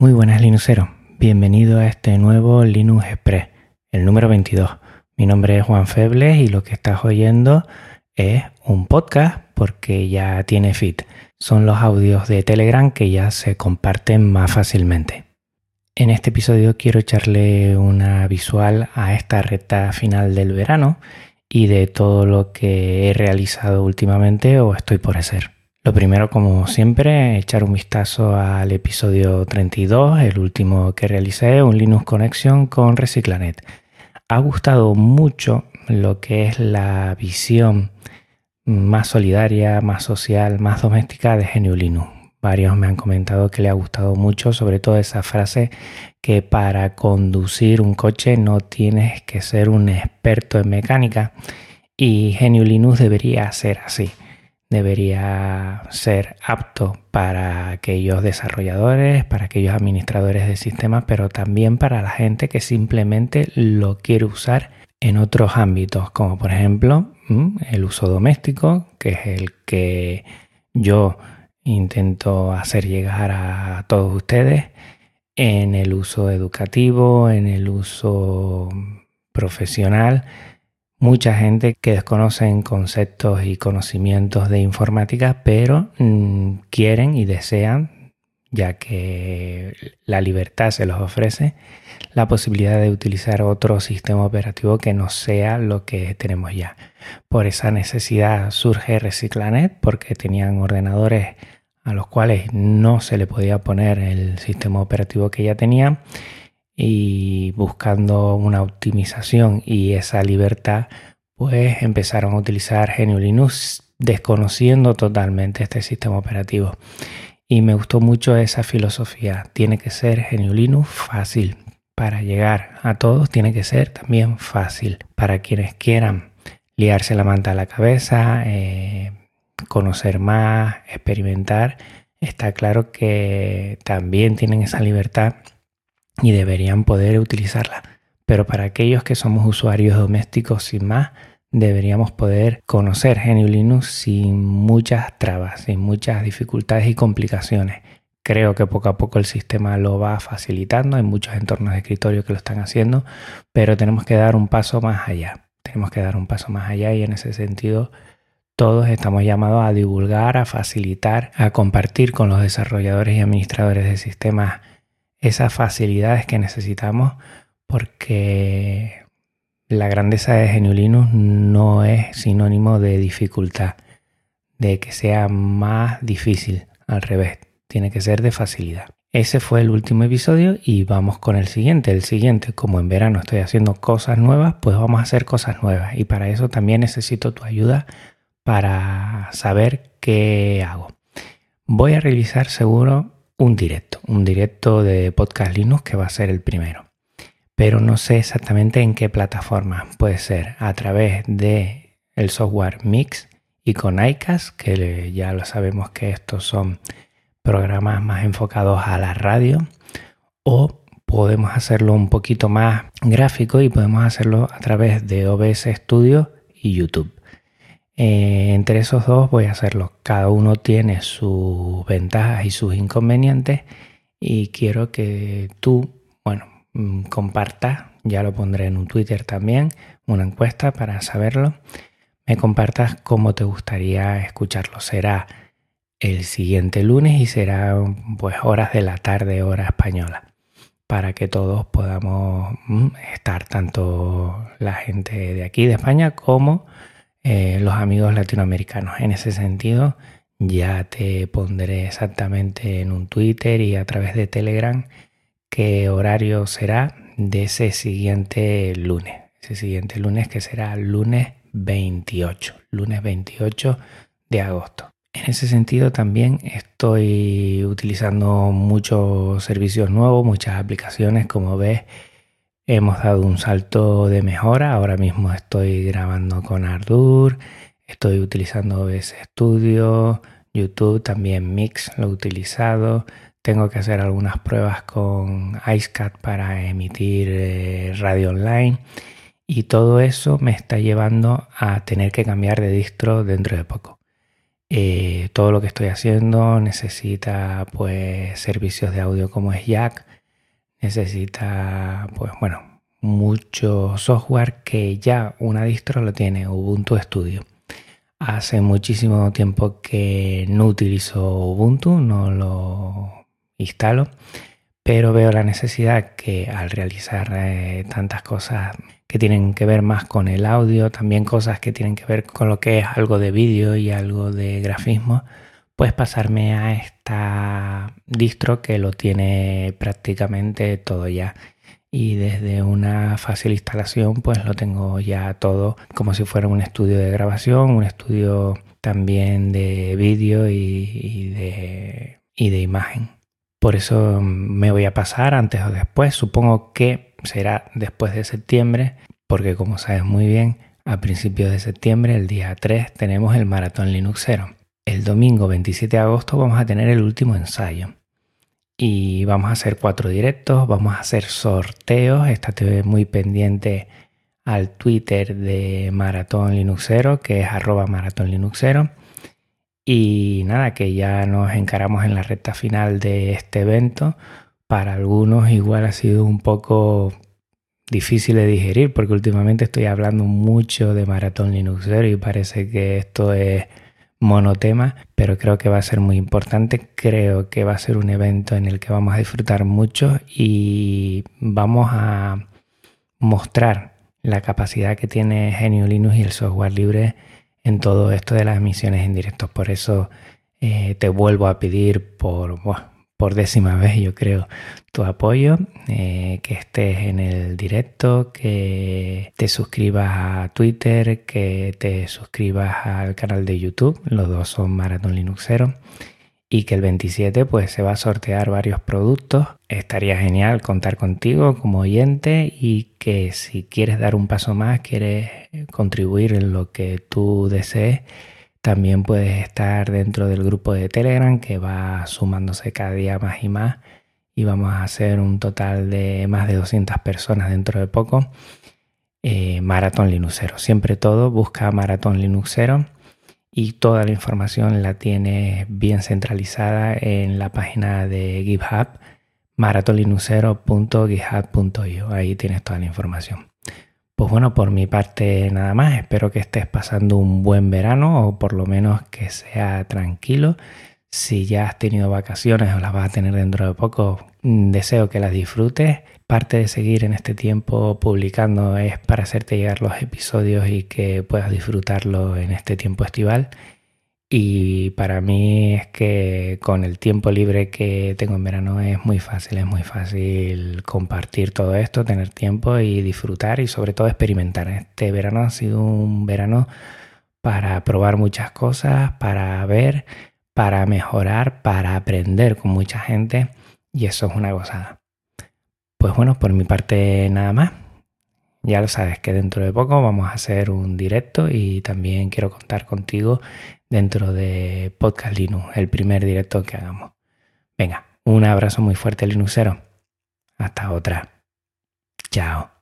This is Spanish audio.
Muy buenas Linuxeros, bienvenido a este nuevo Linux Express, el número 22. Mi nombre es Juan Febles y lo que estás oyendo es un podcast porque ya tiene feed. Son los audios de Telegram que ya se comparten más fácilmente. En este episodio quiero echarle una visual a esta recta final del verano y de todo lo que he realizado últimamente o estoy por hacer. Lo primero, como siempre, echar un vistazo al episodio 32, el último que realicé, un Linux Connection con Reciclanet. Ha gustado mucho lo que es la visión más solidaria, más social, más doméstica de Genio Linux. Varios me han comentado que le ha gustado mucho, sobre todo esa frase que para conducir un coche no tienes que ser un experto en mecánica y Genio Linux debería ser así debería ser apto para aquellos desarrolladores, para aquellos administradores de sistemas, pero también para la gente que simplemente lo quiere usar en otros ámbitos, como por ejemplo mm, el uso doméstico, que es el que yo intento hacer llegar a todos ustedes, en el uso educativo, en el uso profesional, mucha gente que desconocen conceptos y conocimientos de informática, pero mm, quieren y desean, ya que la libertad se los ofrece, la posibilidad de utilizar otro sistema operativo que no sea lo que tenemos ya. Por esa necesidad surge Reciclanet, porque tenían ordenadores a los cuales no se le podía poner el sistema operativo que ya tenían y buscando una optimización y esa libertad, pues empezaron a utilizar GNU Linux desconociendo totalmente este sistema operativo. Y me gustó mucho esa filosofía. Tiene que ser GNU Linux fácil. Para llegar a todos tiene que ser también fácil. Para quienes quieran liarse la manta a la cabeza, eh, conocer más, experimentar, está claro que también tienen esa libertad y deberían poder utilizarla. Pero para aquellos que somos usuarios domésticos sin más, deberíamos poder conocer GNU Linux sin muchas trabas, sin muchas dificultades y complicaciones. Creo que poco a poco el sistema lo va facilitando, hay muchos entornos de escritorio que lo están haciendo, pero tenemos que dar un paso más allá. Tenemos que dar un paso más allá y en ese sentido todos estamos llamados a divulgar, a facilitar, a compartir con los desarrolladores y administradores de sistemas esas facilidades que necesitamos porque la grandeza de GNU Linux no es sinónimo de dificultad, de que sea más difícil, al revés, tiene que ser de facilidad. Ese fue el último episodio y vamos con el siguiente. El siguiente, como en verano estoy haciendo cosas nuevas, pues vamos a hacer cosas nuevas y para eso también necesito tu ayuda para saber qué hago. Voy a realizar seguro un directo, un directo de Podcast Linux que va a ser el primero. Pero no sé exactamente en qué plataforma. Puede ser a través de el software Mix y con iCast, que ya lo sabemos que estos son programas más enfocados a la radio, o podemos hacerlo un poquito más gráfico y podemos hacerlo a través de OBS Studio y YouTube. Eh, entre esos dos voy a hacerlo. Cada uno tiene sus ventajas y sus inconvenientes y quiero que tú, bueno, mm, compartas, ya lo pondré en un Twitter también, una encuesta para saberlo, me compartas cómo te gustaría escucharlo. Será el siguiente lunes y será pues horas de la tarde, hora española, para que todos podamos mm, estar, tanto la gente de aquí de España como eh, los amigos latinoamericanos. En ese sentido, ya te pondré exactamente en un Twitter y a través de Telegram qué horario será de ese siguiente lunes. Ese siguiente lunes que será lunes 28, lunes 28 de agosto. En ese sentido también estoy utilizando muchos servicios nuevos, muchas aplicaciones, como ves Hemos dado un salto de mejora. Ahora mismo estoy grabando con Ardour, estoy utilizando OBS Studio, YouTube, también Mix lo he utilizado. Tengo que hacer algunas pruebas con IceCat para emitir eh, radio online. Y todo eso me está llevando a tener que cambiar de distro dentro de poco. Eh, todo lo que estoy haciendo necesita pues servicios de audio como es Jack, necesita pues bueno, mucho software que ya una distro lo tiene, Ubuntu Studio. Hace muchísimo tiempo que no utilizo Ubuntu, no lo instalo, pero veo la necesidad que al realizar eh, tantas cosas que tienen que ver más con el audio, también cosas que tienen que ver con lo que es algo de vídeo y algo de grafismo, pues pasarme a esta distro que lo tiene prácticamente todo ya. Y desde una fácil instalación, pues lo tengo ya todo como si fuera un estudio de grabación, un estudio también de vídeo y, de, y de imagen. Por eso me voy a pasar antes o después. Supongo que será después de septiembre, porque como sabes muy bien, a principios de septiembre, el día 3, tenemos el Maratón Linuxero. El domingo 27 de agosto vamos a tener el último ensayo. Y vamos a hacer cuatro directos, vamos a hacer sorteos. Estate muy pendiente al Twitter de Maratón Linuxero, que es arroba Maratón Linuxero. Y nada, que ya nos encaramos en la recta final de este evento para algunos igual ha sido un poco difícil de digerir porque últimamente estoy hablando mucho de maratón Linuxero y parece que esto es monotema, pero creo que va a ser muy importante. Creo que va a ser un evento en el que vamos a disfrutar mucho y vamos a mostrar la capacidad que tiene Genio Linux y el software libre en todo esto de las emisiones en directo. Por eso eh, te vuelvo a pedir por, por décima vez, yo creo, tu apoyo, eh, que estés en el directo, que te suscribas a Twitter, que te suscribas al canal de YouTube, los dos son Marathon Linuxero, y que el 27 pues se va a sortear varios productos. Estaría genial contar contigo como oyente y que si quieres dar un paso más, quieres contribuir en lo que tú desees, también puedes estar dentro del grupo de Telegram que va sumándose cada día más y más y vamos a hacer un total de más de 200 personas dentro de poco. Eh, Maratón Linuxero. Siempre todo, busca Maratón Linuxero y toda la información la tienes bien centralizada en la página de GitHub maratonlinuxero.github.io. Ahí tienes toda la información. Pues bueno, por mi parte nada más. Espero que estés pasando un buen verano o por lo menos que sea tranquilo. Si ya has tenido vacaciones o las vas a tener dentro de poco, mm, deseo que las disfrutes. Parte de seguir en este tiempo publicando es para hacerte llegar los episodios y que puedas disfrutarlo en este tiempo estival. Y para mí es que con el tiempo libre que tengo en verano es muy fácil, es muy fácil compartir todo esto, tener tiempo y disfrutar y sobre todo experimentar. Este verano ha sido un verano para probar muchas cosas, para ver, para mejorar, para aprender con mucha gente y eso es una gozada. Pues bueno, por mi parte nada más. Ya lo sabes que dentro de poco vamos a hacer un directo y también quiero contar contigo dentro de Podcast Linux, el primer directo que hagamos. Venga, un abrazo muy fuerte Linuxero. Hasta otra. Chao.